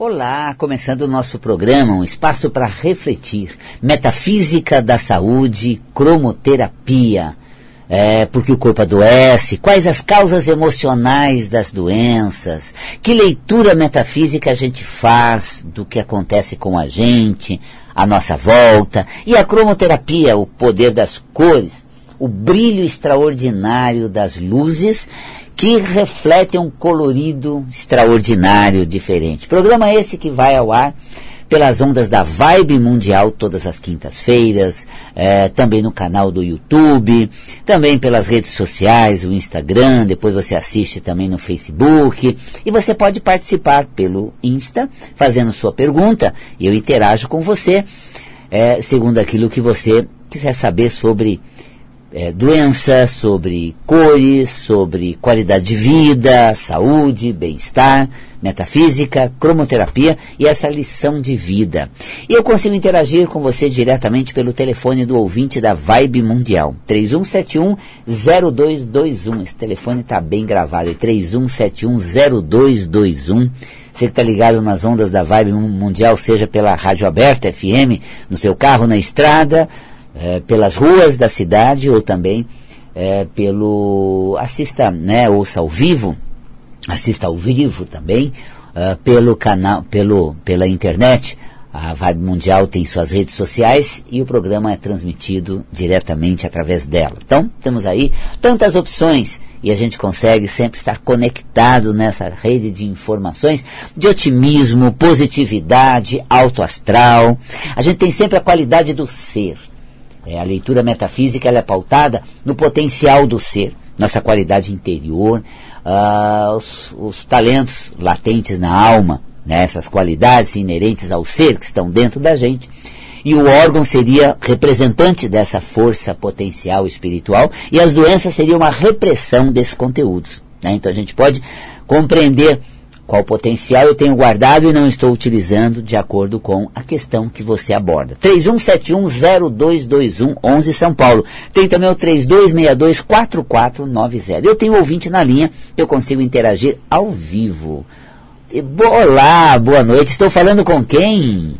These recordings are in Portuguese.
Olá, começando o nosso programa, um espaço para refletir. Metafísica da saúde, cromoterapia. É, porque o corpo adoece, quais as causas emocionais das doenças, que leitura metafísica a gente faz do que acontece com a gente, a nossa volta, e a cromoterapia, o poder das cores, o brilho extraordinário das luzes que refletem um colorido extraordinário, diferente. Programa esse que vai ao ar pelas ondas da Vibe Mundial todas as quintas-feiras, é, também no canal do YouTube, também pelas redes sociais, o Instagram, depois você assiste também no Facebook, e você pode participar pelo Insta, fazendo sua pergunta, e eu interajo com você, é, segundo aquilo que você quiser saber sobre é, doença, sobre cores, sobre qualidade de vida, saúde, bem-estar, metafísica, cromoterapia e essa lição de vida. E eu consigo interagir com você diretamente pelo telefone do ouvinte da Vibe Mundial, 3171-0221. Esse telefone está bem gravado, é 3171-0221. Você que está ligado nas ondas da Vibe Mundial, seja pela Rádio Aberta FM, no seu carro, na estrada, é, pelas ruas da cidade ou também é, pelo assista, né, ouça ao vivo, assista ao vivo também uh, pelo canal, pelo pela internet. A Vibe Mundial tem suas redes sociais e o programa é transmitido diretamente através dela. Então, temos aí tantas opções e a gente consegue sempre estar conectado nessa rede de informações de otimismo, positividade, alto astral. A gente tem sempre a qualidade do ser. É, a leitura metafísica é pautada no potencial do ser, nossa qualidade interior, uh, os, os, talentos latentes na alma, né, essas qualidades inerentes ao ser que estão dentro da gente. E o órgão seria representante dessa força potencial espiritual, e as doenças seriam uma repressão desses conteúdos. Né? Então a gente pode compreender qual potencial eu tenho guardado e não estou utilizando de acordo com a questão que você aborda. 31710221 11 São Paulo. Tem também o 32624490. Eu tenho ouvinte na linha, eu consigo interagir ao vivo. Olá, boa noite. Estou falando com quem?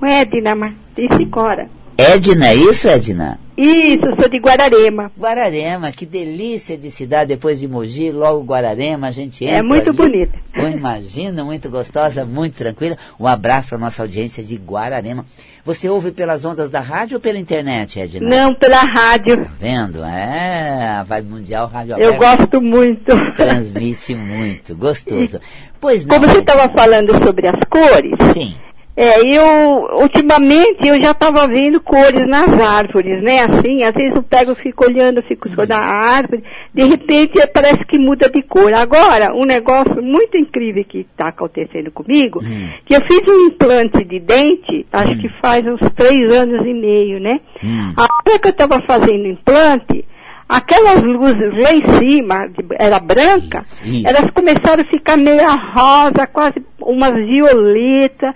Com Edna Martins Cora. Edna, é isso, Edna? Isso, sou de Guararema. Guararema, que delícia de cidade, depois de Mogi, logo Guararema, a gente entra É muito ali. bonita. Eu imagino, muito gostosa, muito tranquila. Um abraço para nossa audiência de Guararema. Você ouve pelas ondas da rádio ou pela internet, Edna? Não, pela rádio. Tá vendo? É, a Vibe Mundial Rádio Eu Aberta gosto muito. transmite muito, gostoso. Pois não. Como você estava falando sobre as cores, Sim, é, eu, ultimamente, eu já estava vendo cores nas árvores, né? Assim, às vezes eu pego, fico olhando, fico só na árvore, de repente é, parece que muda de cor. Agora, um negócio muito incrível que está acontecendo comigo, Hum. que eu fiz um implante de dente, acho Hum. que faz uns três anos e meio, né? Hum. A hora que eu estava fazendo o implante, aquelas luzes lá em cima, era branca, Isso, isso. elas começaram a ficar meio rosa, quase uma violeta.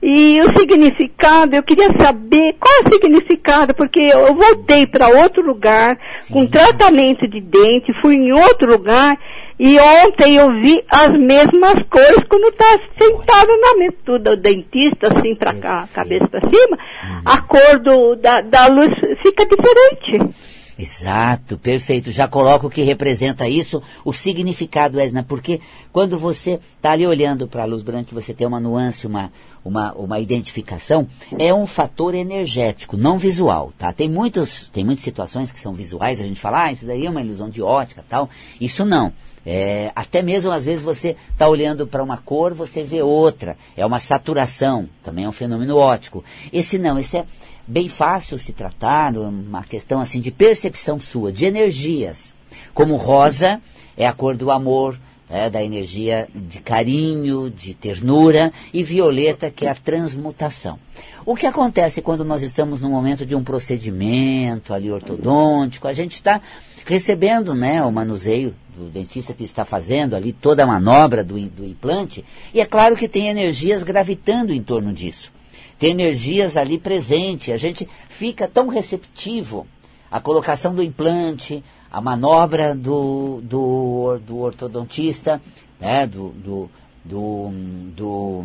E o significado, eu queria saber qual é o significado, porque eu voltei para outro lugar, Sim. com tratamento de dente, fui em outro lugar, e ontem eu vi as mesmas cores quando estava sentado na mesa do dentista, assim, para cá, cabeça para cima, Uhum. a cor do, da, da luz fica diferente. Exato, perfeito. Já coloco o que representa isso, o significado, Edna, porque quando você está ali olhando para a luz branca você tem uma nuance, uma, uma, uma identificação, é um fator energético, não visual, tá? Tem, muitos, tem muitas situações que são visuais, a gente fala, ah, isso daí é uma ilusão de ótica tal. Isso não. É, até mesmo às vezes você está olhando para uma cor, você vê outra. É uma saturação, também é um fenômeno óptico. Esse não, esse é bem fácil se tratar, uma questão assim de percepção sua, de energias. Como rosa é a cor do amor, né, da energia de carinho, de ternura, e violeta que é a transmutação. O que acontece quando nós estamos num momento de um procedimento ali ortodôntico, a gente está recebendo né, o manuseio do dentista que está fazendo ali toda a manobra do, do implante, e é claro que tem energias gravitando em torno disso tem energias ali presentes, a gente fica tão receptivo. A colocação do implante, a manobra do, do, do ortodontista, né, do, do, do, do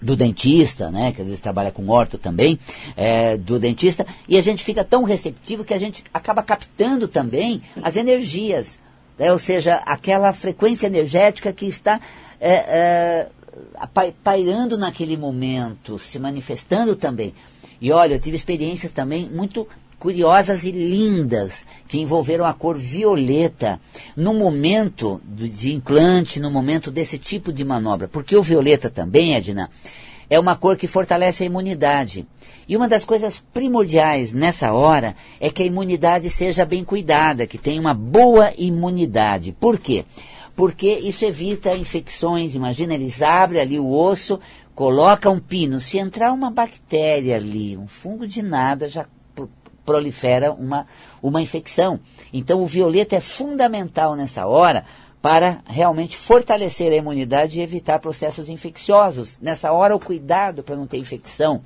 do dentista, né, que às vezes trabalha com orto também, é, do dentista, e a gente fica tão receptivo que a gente acaba captando também as energias, né, ou seja, aquela frequência energética que está é, é, pairando naquele momento, se manifestando também. E olha, eu tive experiências também muito curiosas e lindas que envolveram a cor violeta no momento de implante, no momento desse tipo de manobra. Porque o violeta também, Edna, é uma cor que fortalece a imunidade. E uma das coisas primordiais nessa hora é que a imunidade seja bem cuidada, que tenha uma boa imunidade. Por quê? Porque isso evita infecções. Imagina, eles abrem ali o osso, coloca um pino. Se entrar uma bactéria ali, um fungo de nada, já prolifera uma, uma infecção. Então o violeta é fundamental nessa hora para realmente fortalecer a imunidade e evitar processos infecciosos. Nessa hora, o cuidado para não ter infecção,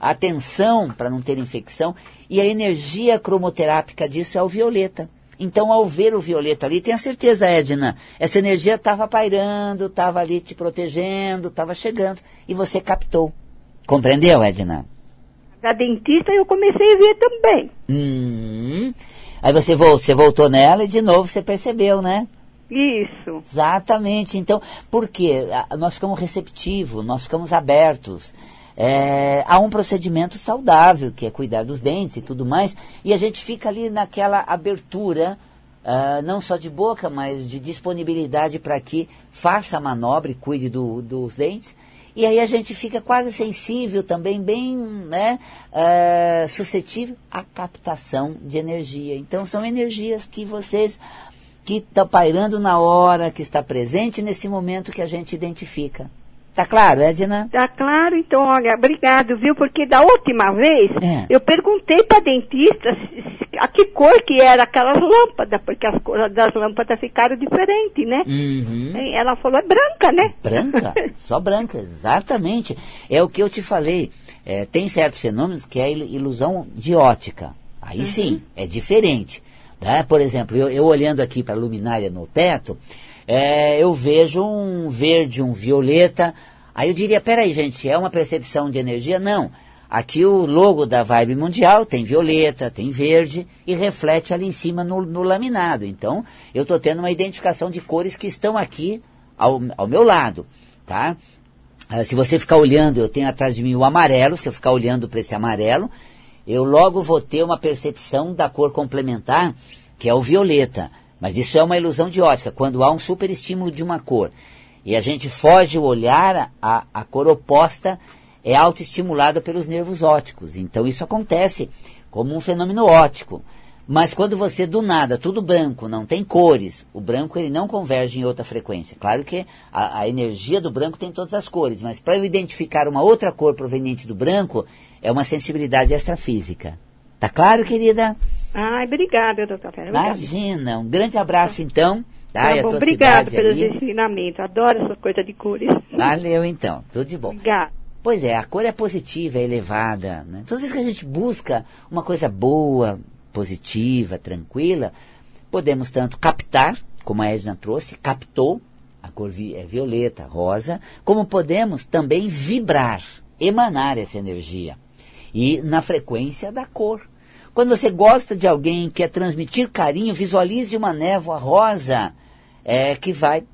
a atenção para não ter infecção e a energia cromoterápica disso é o violeta. Então, ao ver o violeta ali, tenha certeza, Edna, essa energia estava pairando, estava ali te protegendo, estava chegando e você captou. Compreendeu, Edna? Da dentista eu comecei a ver também. Hum. Aí você, voltou, você voltou nela e de novo você percebeu, né? Isso. Exatamente. Então, por quê? Nós ficamos receptivos, nós ficamos abertos. É, há um procedimento saudável, que é cuidar dos dentes e tudo mais, e a gente fica ali naquela abertura, uh, não só de boca, mas de disponibilidade para que faça a manobra e cuide do, dos dentes, e aí a gente fica quase sensível também, bem né, uh, suscetível à captação de energia. Então são energias que vocês que estão pairando na hora, que está presente nesse momento que a gente identifica. Tá claro, Edna? Tá claro, então, olha, obrigado, viu? Porque da última vez é. eu perguntei para dentista a que cor que era aquelas lâmpadas, porque as cores das lâmpadas ficaram diferentes, né? Uhum. Ela falou, é branca, né? Branca, só branca, exatamente. É o que eu te falei. É, tem certos fenômenos que é ilusão de ótica. Aí uhum. sim, é diferente. Né? Por exemplo, eu, eu olhando aqui para a luminária no teto, é, eu vejo um verde, um violeta. Aí eu diria, peraí, gente, é uma percepção de energia? Não. Aqui o logo da Vibe Mundial tem violeta, tem verde e reflete ali em cima no, no laminado. Então, eu estou tendo uma identificação de cores que estão aqui ao, ao meu lado, tá? Ah, se você ficar olhando, eu tenho atrás de mim o amarelo, se eu ficar olhando para esse amarelo, eu logo vou ter uma percepção da cor complementar, que é o violeta. Mas isso é uma ilusão de ótica, quando há um superestímulo de uma cor e a gente foge o olhar, a, a cor oposta é autoestimulada pelos nervos ópticos. Então isso acontece como um fenômeno óptico. Mas quando você do nada, tudo branco, não tem cores, o branco ele não converge em outra frequência. Claro que a, a energia do branco tem todas as cores, mas para eu identificar uma outra cor proveniente do branco, é uma sensibilidade extrafísica. Tá claro, querida? Ai, obrigada, doutora. Imagina, um grande abraço então. Tá, tá bom, obrigado pelos ensinamentos. Adoro essa coisa de cores. Valeu então, tudo de bom. Obrigada. Pois é, a cor é positiva, é elevada. Né? Todas as vezes que a gente busca uma coisa boa, positiva, tranquila, podemos tanto captar, como a Edna trouxe, captou, a cor vi é violeta, rosa, como podemos também vibrar, emanar essa energia. E na frequência da cor. Quando você gosta de alguém, quer transmitir carinho, visualize uma névoa rosa é, que vai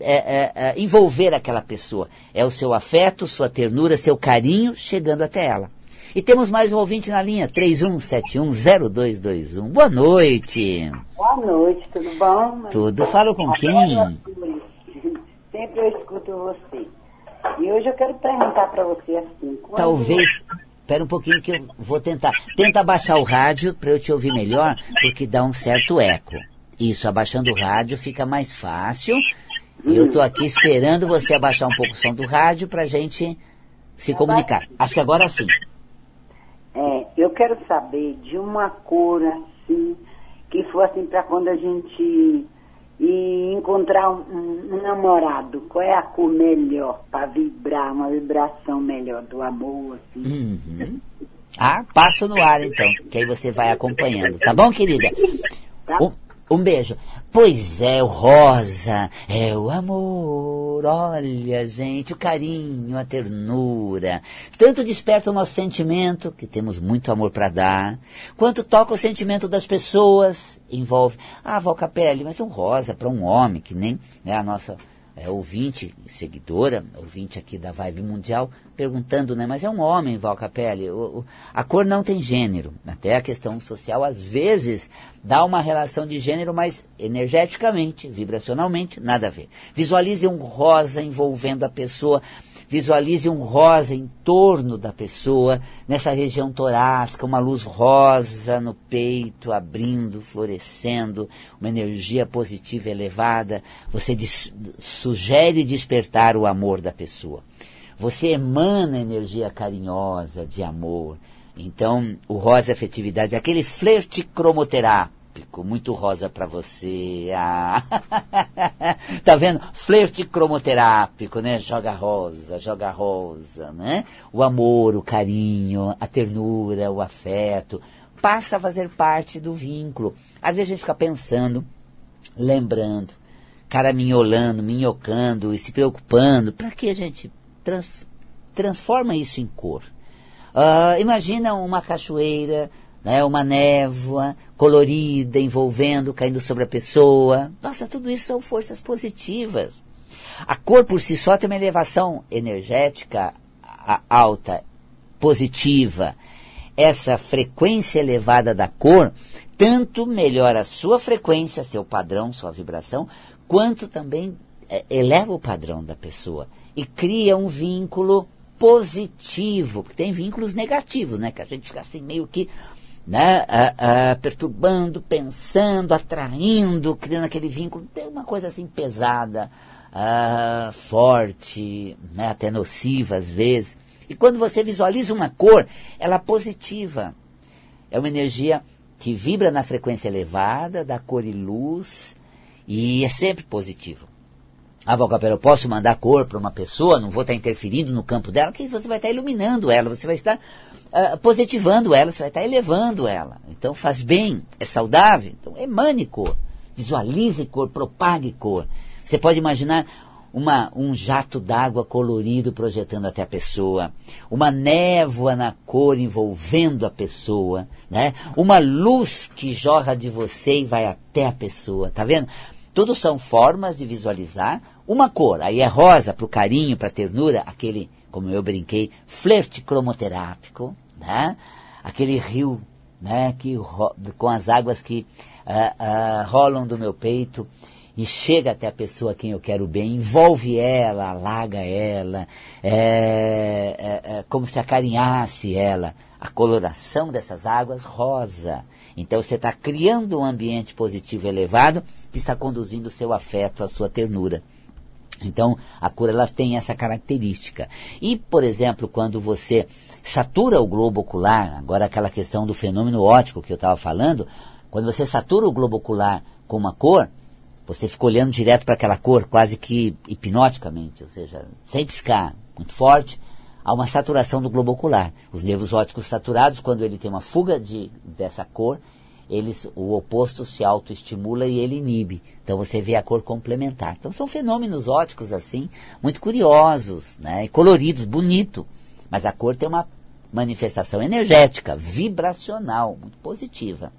é, é, é, envolver aquela pessoa. É o seu afeto, sua ternura, seu carinho chegando até ela. E temos mais um ouvinte na linha, 31710221. Boa noite. Boa noite, tudo bom? Tudo. Falo com quem? Sempre eu escuto você. E hoje eu quero perguntar para você assim. Talvez, Espera um pouquinho que eu vou tentar. Tenta abaixar o rádio para eu te ouvir melhor, porque dá um certo eco. Isso, abaixando o rádio fica mais fácil. Eu estou aqui esperando você abaixar um pouco o som do rádio para a gente se comunicar. Acho que agora sim. É, eu quero saber de uma cor assim, que fosse assim para quando a gente e encontrar um, um, namorado, qual é a cor melhor para vibrar, uma vibração melhor do amor, assim. Uhum. Ah, passa no ar então, que aí você vai acompanhando, tá bom, querida? Tá. Um, um beijo. Pois é, o rosa é o amor. Amor, olha, gente, o carinho, a ternura. Tanto desperta o nosso sentimento, que temos muito amor para dar, quanto toca o sentimento das pessoas, envolve. Ah, Val Capelli, mas um rosa para um homem, que nem é a nossa é, ouvinte, seguidora, ouvinte aqui da Vibe Mundial, perguntando, né, mas é um homem, Val Capelli, o, o, a cor não tem gênero, até a questão social às vezes dá uma relação de gênero, mas energeticamente, vibracionalmente, nada a ver. Visualize um rosa envolvendo a pessoa, Visualize um rosa em torno da pessoa, nessa região torácica, uma luz rosa no peito, abrindo, florescendo, uma energia positiva elevada. Você sugere despertar o amor da pessoa. Você emana energia carinhosa de amor. Então, o rosa afetividade, aquele flerte cromoterápico muito rosa para você. Ah. tá vendo? Flerte cromoterápico, né? Joga rosa, joga rosa, né? O amor, o carinho, a ternura, o afeto, passa a fazer parte do vínculo. Às vezes a gente fica pensando, lembrando, caraminholando, minhocando e se preocupando. Para que a gente trans, transforma isso em cor? Uh, imagina uma cachoeira né, uma névoa colorida envolvendo, caindo sobre a pessoa. Nossa, tudo isso são forças positivas. A cor por si só tem uma elevação energética alta, positiva. Essa frequência elevada da cor tanto melhora a sua frequência, seu padrão, sua vibração, quanto também é, eleva o padrão da pessoa e cria um vínculo positivo, porque tem vínculos negativos, né? Que a gente fica assim meio que né, a, a, perturbando, pensando, atraindo, criando aquele vínculo, tem uma coisa assim pesada, a, forte, né, até nociva às vezes. E quando você visualiza uma cor, ela é positiva. É uma energia que vibra na frequência elevada, da cor e luz, e é sempre positivo. Ah, Valcapela, eu posso mandar cor para uma pessoa, não vou estar interferindo no campo dela, que você vai estar iluminando ela, você vai estar uh, positivando ela, você vai estar elevando ela. Então faz bem, é saudável, então emane cor, visualize cor, propague cor. Você pode imaginar uma, um jato d'água colorido projetando até a pessoa, uma névoa na cor envolvendo a pessoa, né? uma luz que jorra de você e vai até a pessoa, tá vendo? Tudo são formas de visualizar uma cor. Aí é rosa para o carinho, para a ternura, aquele como eu brinquei, flerte cromoterápico, né? aquele rio né, que, com as águas que uh, uh, rolam do meu peito e chega até a pessoa a quem eu quero bem, envolve ela, alaga ela, é, é, é como se acarinhasse ela. A coloração dessas águas rosa. Então você está criando um ambiente positivo elevado que está conduzindo o seu afeto, a sua ternura. Então, a cor ela tem essa característica. E, por exemplo, quando você satura o globo ocular, agora aquela questão do fenômeno óptico que eu estava falando, quando você satura o globo ocular com uma cor, você fica olhando direto para aquela cor, quase que hipnoticamente, ou seja, sem piscar, muito forte, há uma saturação do globo ocular. Os nervos ópticos saturados, quando ele tem uma fuga de, dessa cor, eles, o oposto se autoestimula e ele inibe. Então você vê a cor complementar. Então são fenômenos óticos assim, muito curiosos, né? Coloridos, bonito. Mas a cor tem uma manifestação energética, vibracional, muito positiva.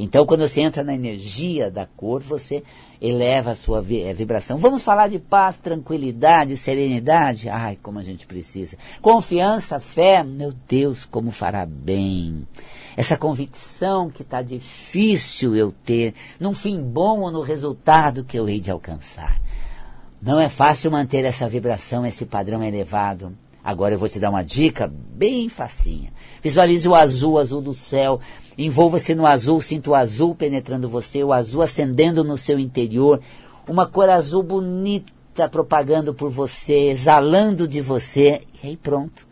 Então, quando você entra na energia da cor, você eleva a sua eh, vibração. Vamos falar de paz, tranquilidade, serenidade? Ai, como a gente precisa. Confiança, fé, meu Deus, como fará bem essa convicção que está difícil eu ter, num fim bom ou no resultado que eu hei de alcançar. Não é fácil manter essa vibração, esse padrão elevado. Agora eu vou te dar uma dica bem facinha. Visualize o azul, azul do céu. Envolva-se no azul, sinta o azul penetrando você, o azul acendendo no seu interior. Uma cor azul bonita propagando por você, exalando de você. E aí pronto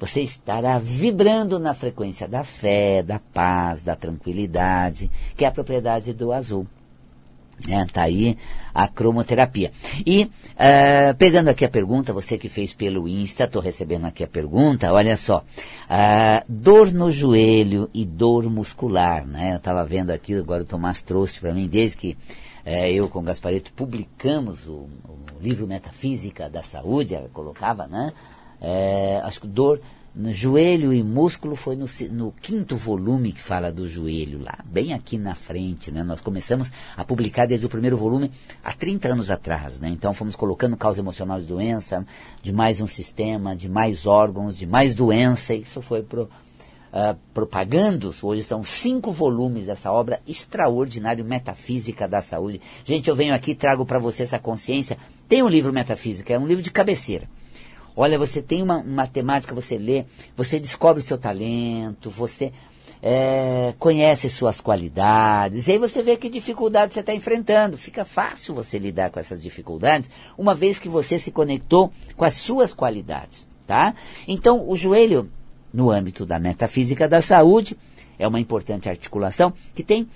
você estará vibrando na frequência da fé, da paz, da tranquilidade, que é a propriedade do azul. Está é, tá aí a cromoterapia. E, uh, pegando aqui a pergunta, você que fez pelo Insta, estou recebendo aqui a pergunta, olha só. Uh, dor no joelho e dor muscular, né? Eu estava vendo aqui, agora o Tomás trouxe para mim, desde que é, eu com o Gaspareto publicamos o, o, livro Metafísica da Saúde, ela colocava, né? É, acho que dor no joelho e músculo foi no, no, quinto volume que fala do joelho, lá, bem aqui na frente. Né? Nós começamos a publicar desde o primeiro volume há 30 anos atrás. Né? Então fomos colocando causa emocional de doença, de mais um sistema, de mais órgãos, de mais doença. Isso foi pro, uh, propagando. Hoje são cinco volumes dessa obra extraordinária, Metafísica da Saúde. Gente, eu venho aqui trago para você essa consciência. Tem um livro Metafísica, é um livro de cabeceira Olha, você tem uma matemática, você lê, você descobre o seu talento, você é, conhece suas qualidades, e aí você vê que dificuldade você está enfrentando. Fica fácil você lidar com essas dificuldades, uma vez que você se conectou com as suas qualidades. Tá? Então, o joelho, no âmbito da metafísica da saúde, é uma importante articulação que tem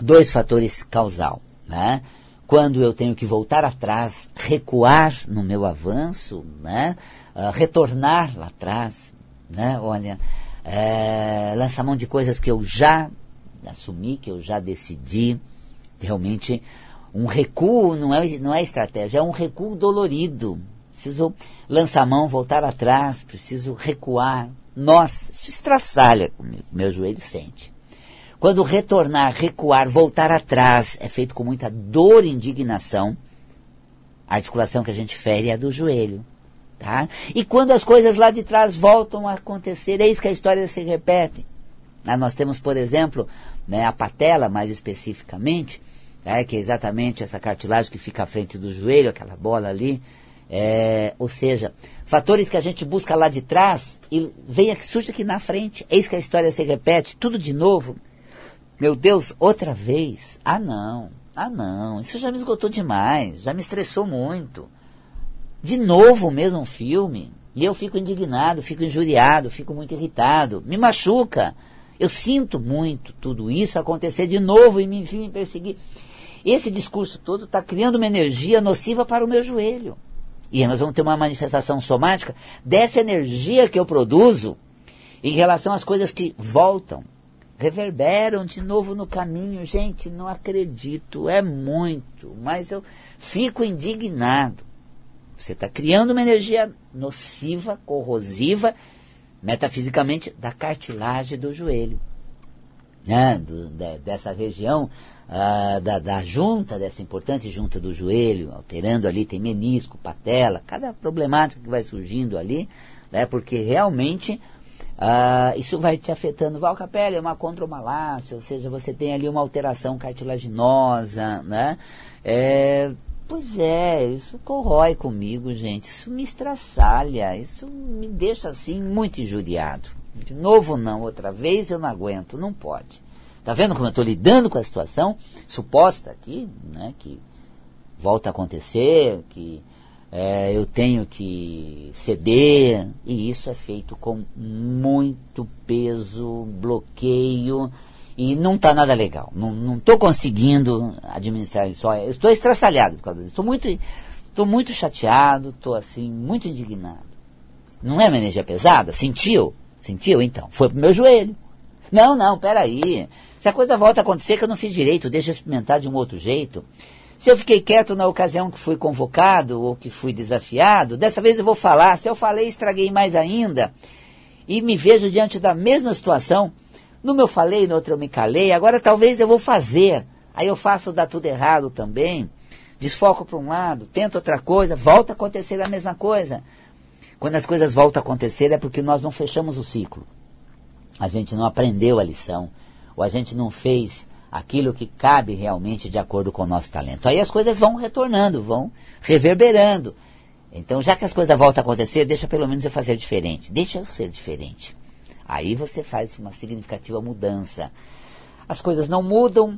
dois fatores causal. Né? Quando eu tenho que voltar atrás, recuar no meu avanço, né? Uh, retornar lá atrás, né? Olha, é, lançar mão de coisas que eu já assumi, que eu já decidi, realmente um recuo não é, não é estratégia, é um recuo dolorido. Preciso lançar mão, voltar atrás, preciso recuar. Nossa, isso estraçalha comigo, meu joelho sente. Quando retornar, recuar, voltar atrás é feito com muita dor e indignação, a articulação que a gente fere é a do joelho. Tá? E quando as coisas lá de trás voltam a acontecer, eis que a história se repete. Ah, nós temos, por exemplo, né, a patela, mais especificamente, né, que é exatamente essa cartilagem que fica à frente do joelho, aquela bola ali. É, ou seja, fatores que a gente busca lá de trás e vem surge aqui na frente. Eis que a história se repete, tudo de novo. Meu Deus, outra vez? Ah, não. Ah, não. Isso já me esgotou demais. Já me estressou muito. De novo o mesmo filme. E eu fico indignado, fico injuriado, fico muito irritado. Me machuca. Eu sinto muito tudo isso acontecer de novo e me, me perseguir. Esse discurso todo está criando uma energia nociva para o meu joelho. E nós vamos ter uma manifestação somática dessa energia que eu produzo em relação às coisas que voltam reverberam de novo no caminho. Gente, não acredito, é muito, mas eu fico indignado. Você está criando uma energia nociva, corrosiva, metafisicamente, da cartilagem do joelho. Né? Do, de, dessa região uh, da, da junta, dessa importante junta do joelho, alterando ali, tem menisco, patela, cada problemática que vai surgindo ali, né? porque realmente Uh, isso vai te afetando. Valcapelli é uma condromalácia, ou seja, você tem ali uma alteração cartilaginosa, né? É, pois é, isso corrói comigo, gente. Isso me estraçalha, isso me deixa assim muito injuriado. De novo não, outra vez eu não aguento, não pode. Tá vendo como eu estou lidando com a situação suposta aqui, né? Que volta a acontecer, que é, eu tenho que ceder, e isso é feito com muito peso, bloqueio, e não está nada legal. Não estou conseguindo administrar isso. estou estraçalhado por causa disso. Estou muito, tô muito chateado, estou assim, muito indignado. Não é uma energia pesada? Sentiu? Sentiu então? Foi pro meu joelho. Não, não, peraí. Se a coisa volta a acontecer que eu não fiz direito, deixa eu experimentar de um outro jeito. Se eu fiquei quieto na ocasião que fui convocado ou que fui desafiado, dessa vez eu vou falar. Se eu falei, estraguei mais ainda. E me vejo diante da mesma situação. Numa eu falei, no outro eu me calei. Agora talvez eu vou fazer. Aí eu faço dar tudo errado também. Desfoco para um lado, tento outra coisa, volta a acontecer a mesma coisa. Quando as coisas voltam a acontecer é porque nós não fechamos o ciclo. A gente não aprendeu a lição. Ou a gente não fez aquilo que cabe realmente de acordo com o nosso talento. Aí as coisas vão retornando, vão reverberando. Então, já que as coisas voltam a acontecer, deixa pelo menos eu fazer diferente. Deixa eu ser diferente. Aí você faz uma significativa mudança. As coisas não mudam,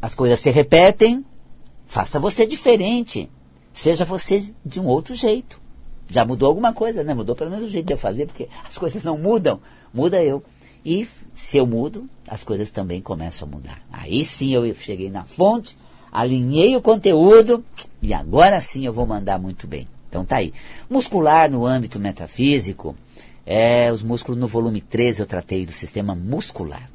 as coisas se repetem, faça você diferente. Seja você de um outro jeito. Já mudou alguma coisa, né? Mudou pelo menos o jeito de eu fazer, porque as coisas não mudam. Muda eu. E se eu mudo, as coisas também começam a mudar. Aí sim eu cheguei na fonte, alinhei o conteúdo e agora sim eu vou mandar muito bem. Então tá aí. Muscular no âmbito metafísico, é, os músculos no volume 13 eu tratei do sistema muscular.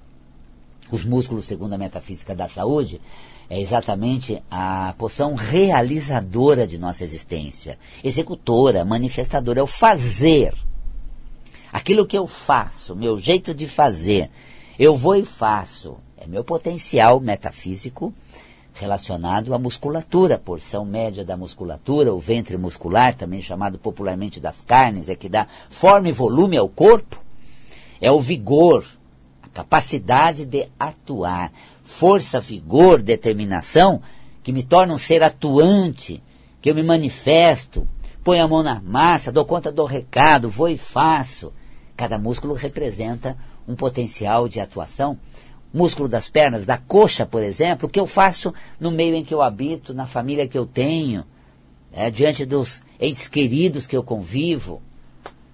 Os músculos, segundo a metafísica da saúde, é exatamente a poção realizadora de nossa existência, executora, manifestadora, é o fazer. Aquilo que eu faço, meu jeito de fazer, eu vou e faço, é meu potencial metafísico relacionado à musculatura, porção média da musculatura, o ventre muscular, também chamado popularmente das carnes, é que dá forma e volume ao corpo, é o vigor, a capacidade de atuar, força, vigor, determinação, que me torna um ser atuante, que eu me manifesto, ponho a mão na massa, dou conta do recado, vou e faço. Cada músculo representa um potencial de atuação. Músculo das pernas, da coxa, por exemplo, o que eu faço no meio em que eu habito, na família que eu tenho, é, diante dos entes queridos que eu convivo.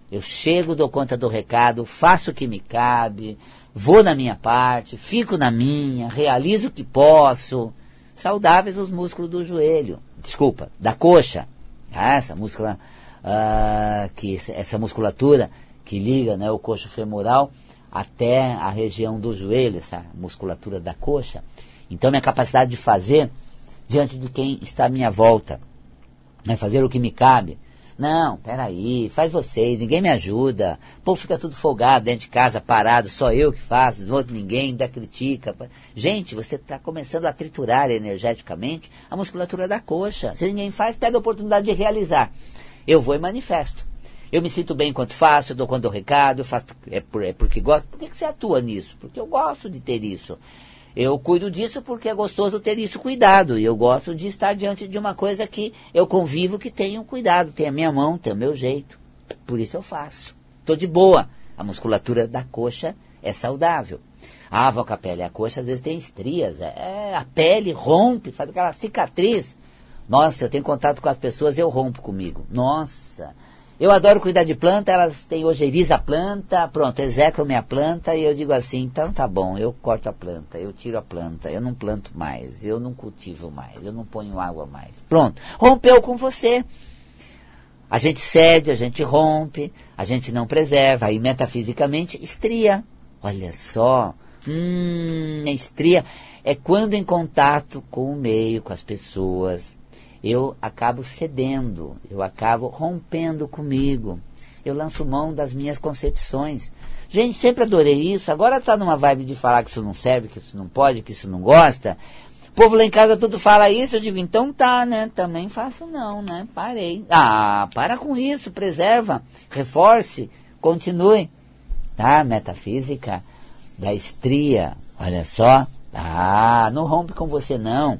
Eu chego, dou conta do recado, faço o que me cabe, vou na minha parte, fico na minha, realizo o que posso. Saudáveis os músculos do joelho, desculpa, da coxa. Ah, essa múscula, ah, que, essa musculatura que liga né, o coxo femoral até a região do joelho, essa musculatura da coxa. Então, minha capacidade de fazer diante de quem está à minha volta, né, fazer o que me cabe, não, peraí, faz vocês, ninguém me ajuda. O povo fica tudo folgado dentro de casa, parado, só eu que faço, outro ninguém, ainda critica. Gente, você está começando a triturar energeticamente a musculatura da coxa. Se ninguém faz, pega a oportunidade de realizar. Eu vou e manifesto. Eu me sinto bem enquanto faço, eu dou quando dou recado, faço é, por, é porque gosto. Por que, que você atua nisso? Porque eu gosto de ter isso. Eu cuido disso porque é gostoso ter isso cuidado. E eu gosto de estar diante de uma coisa que eu convivo que tem cuidado, tem a minha mão, tem o meu jeito. Por isso eu faço. Estou de boa. A musculatura da coxa é saudável. Ah, Valcapelli, a coxa às vezes tem estrias. É, a pele rompe, faz aquela cicatriz. Nossa, eu tenho contato com as pessoas, eu rompo comigo. Nossa, eu adoro cuidar de planta, elas têm ojeriza a planta, pronto, execram minha planta e eu digo assim, então tá bom, eu corto a planta, eu tiro a planta, eu não planto mais, eu não cultivo mais, eu não ponho água mais. Pronto, rompeu com você. A gente cede, a gente rompe, a gente não preserva, aí metafisicamente estria. Olha só, hum, estria é quando em contato com o meio, com as pessoas, eu acabo cedendo, eu acabo rompendo comigo. Eu lanço mão das minhas concepções. Gente, sempre adorei isso. Agora está numa vibe de falar que isso não serve, que isso não pode, que isso não gosta. O povo lá em casa tudo fala isso. Eu digo, então tá, né? Também faço não, né? Parei. Ah, para com isso, preserva, reforce, continue. Tá? Metafísica da estria. Olha só. Ah, não rompe com você não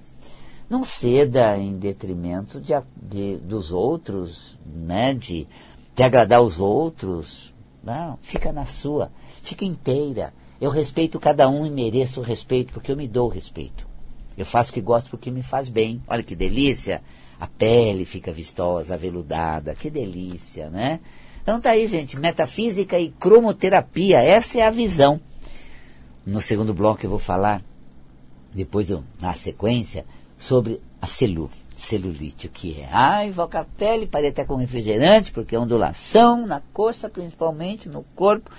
não ceda em detrimento de, de, dos outros, né, de, de agradar os outros. Não, fica na sua, fica inteira. Eu respeito cada um e mereço o respeito porque eu me dou o respeito. Eu faço o que gosto porque me faz bem. Olha que delícia. A pele fica vistosa, aveludada. Que delícia, né? Então tá aí, gente. Metafísica e cromoterapia. Essa é a visão. No segundo bloco eu vou falar, depois eu, na sequência, sobre a celu, celulite, o que é. Ai, invoca a pele, pode até com refrigerante, porque é ondulação na coxa, principalmente, no corpo.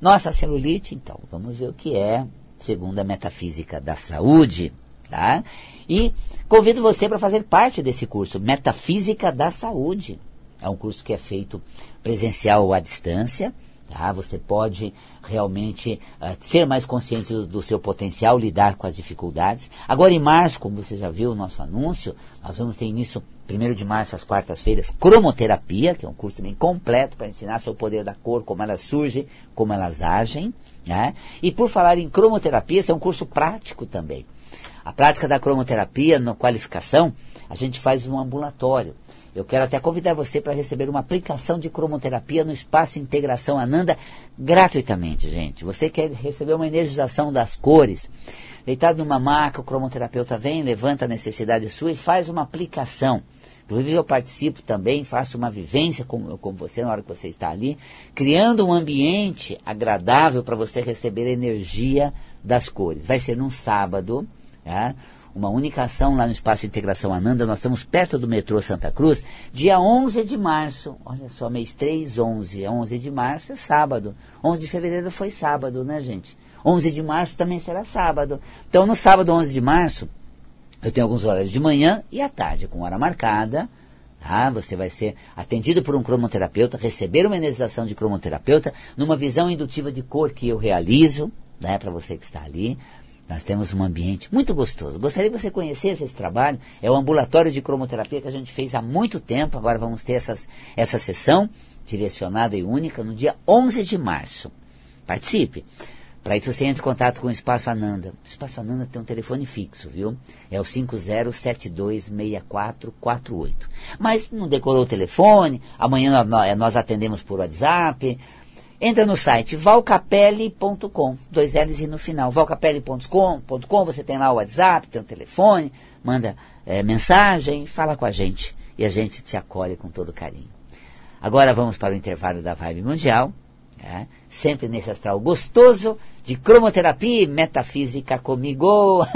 Nossa, celulite, então, vamos ver o que é, segundo a metafísica da saúde, tá? E convido você para fazer parte desse curso, Metafísica da Saúde. É um curso que é feito presencial ou à distância, Tá? Você pode realmente uh, ser mais consciente do, do, seu potencial, lidar com as dificuldades. Agora, em março, como você já viu o nosso anúncio, nós vamos ter início, 1 de março, às quartas-feiras, cromoterapia, que é um curso bem completo para ensinar sobre o poder da cor, como elas surgem, como elas agem. Né? E por falar em cromoterapia, esse é um curso prático também. A prática da cromoterapia, na qualificação, a gente faz um ambulatório. Eu quero até convidar você para receber uma aplicação de cromoterapia no Espaço Integração Ananda gratuitamente, gente. Você quer receber uma energização das cores? Deitado numa maca, o cromoterapeuta vem, levanta a necessidade sua e faz uma aplicação. Inclusive eu participo também, faço uma vivência com, com você na hora que você está ali, criando um ambiente agradável para você receber a energia das cores. Vai ser num sábado, tá? Uma única ação lá no Espaço de Integração Ananda. Nós estamos perto do metrô Santa Cruz, dia 11 de março. Olha só, mês 3, 11. 11 de março é sábado. 11 de fevereiro foi sábado, né, gente? 11 de março também será sábado. Então, no sábado 11 de março, Eu tenho alguns horários de manhã e à tarde, com hora marcada. Tá? Você vai ser atendido por um cromoterapeuta, receber uma energização de cromoterapeuta numa visão indutiva de cor que eu realizo, né, para você que está ali. Nós temos um ambiente muito gostoso. Gostaria que você conhecesse esse trabalho. É o ambulatório de cromoterapia que a gente fez há muito tempo. Agora vamos ter essas, essa sessão direcionada e única no dia 11 de março. Participe. Para isso você entra em contato com o Espaço Ananda. O Espaço Ananda tem um telefone fixo, viu? É o 50726448. Mas não decorou o telefone, amanhã nós atendemos por WhatsApp. Entra no site valcapelli.com, dois L's no final, valcapelli.com, você tem lá o WhatsApp, tem o telefone, manda é, mensagem, fala com a gente e a gente te acolhe com todo carinho. Agora vamos para o intervalo da Vibe Mundial, é, sempre nesse astral gostoso de cromoterapia e metafísica comigo.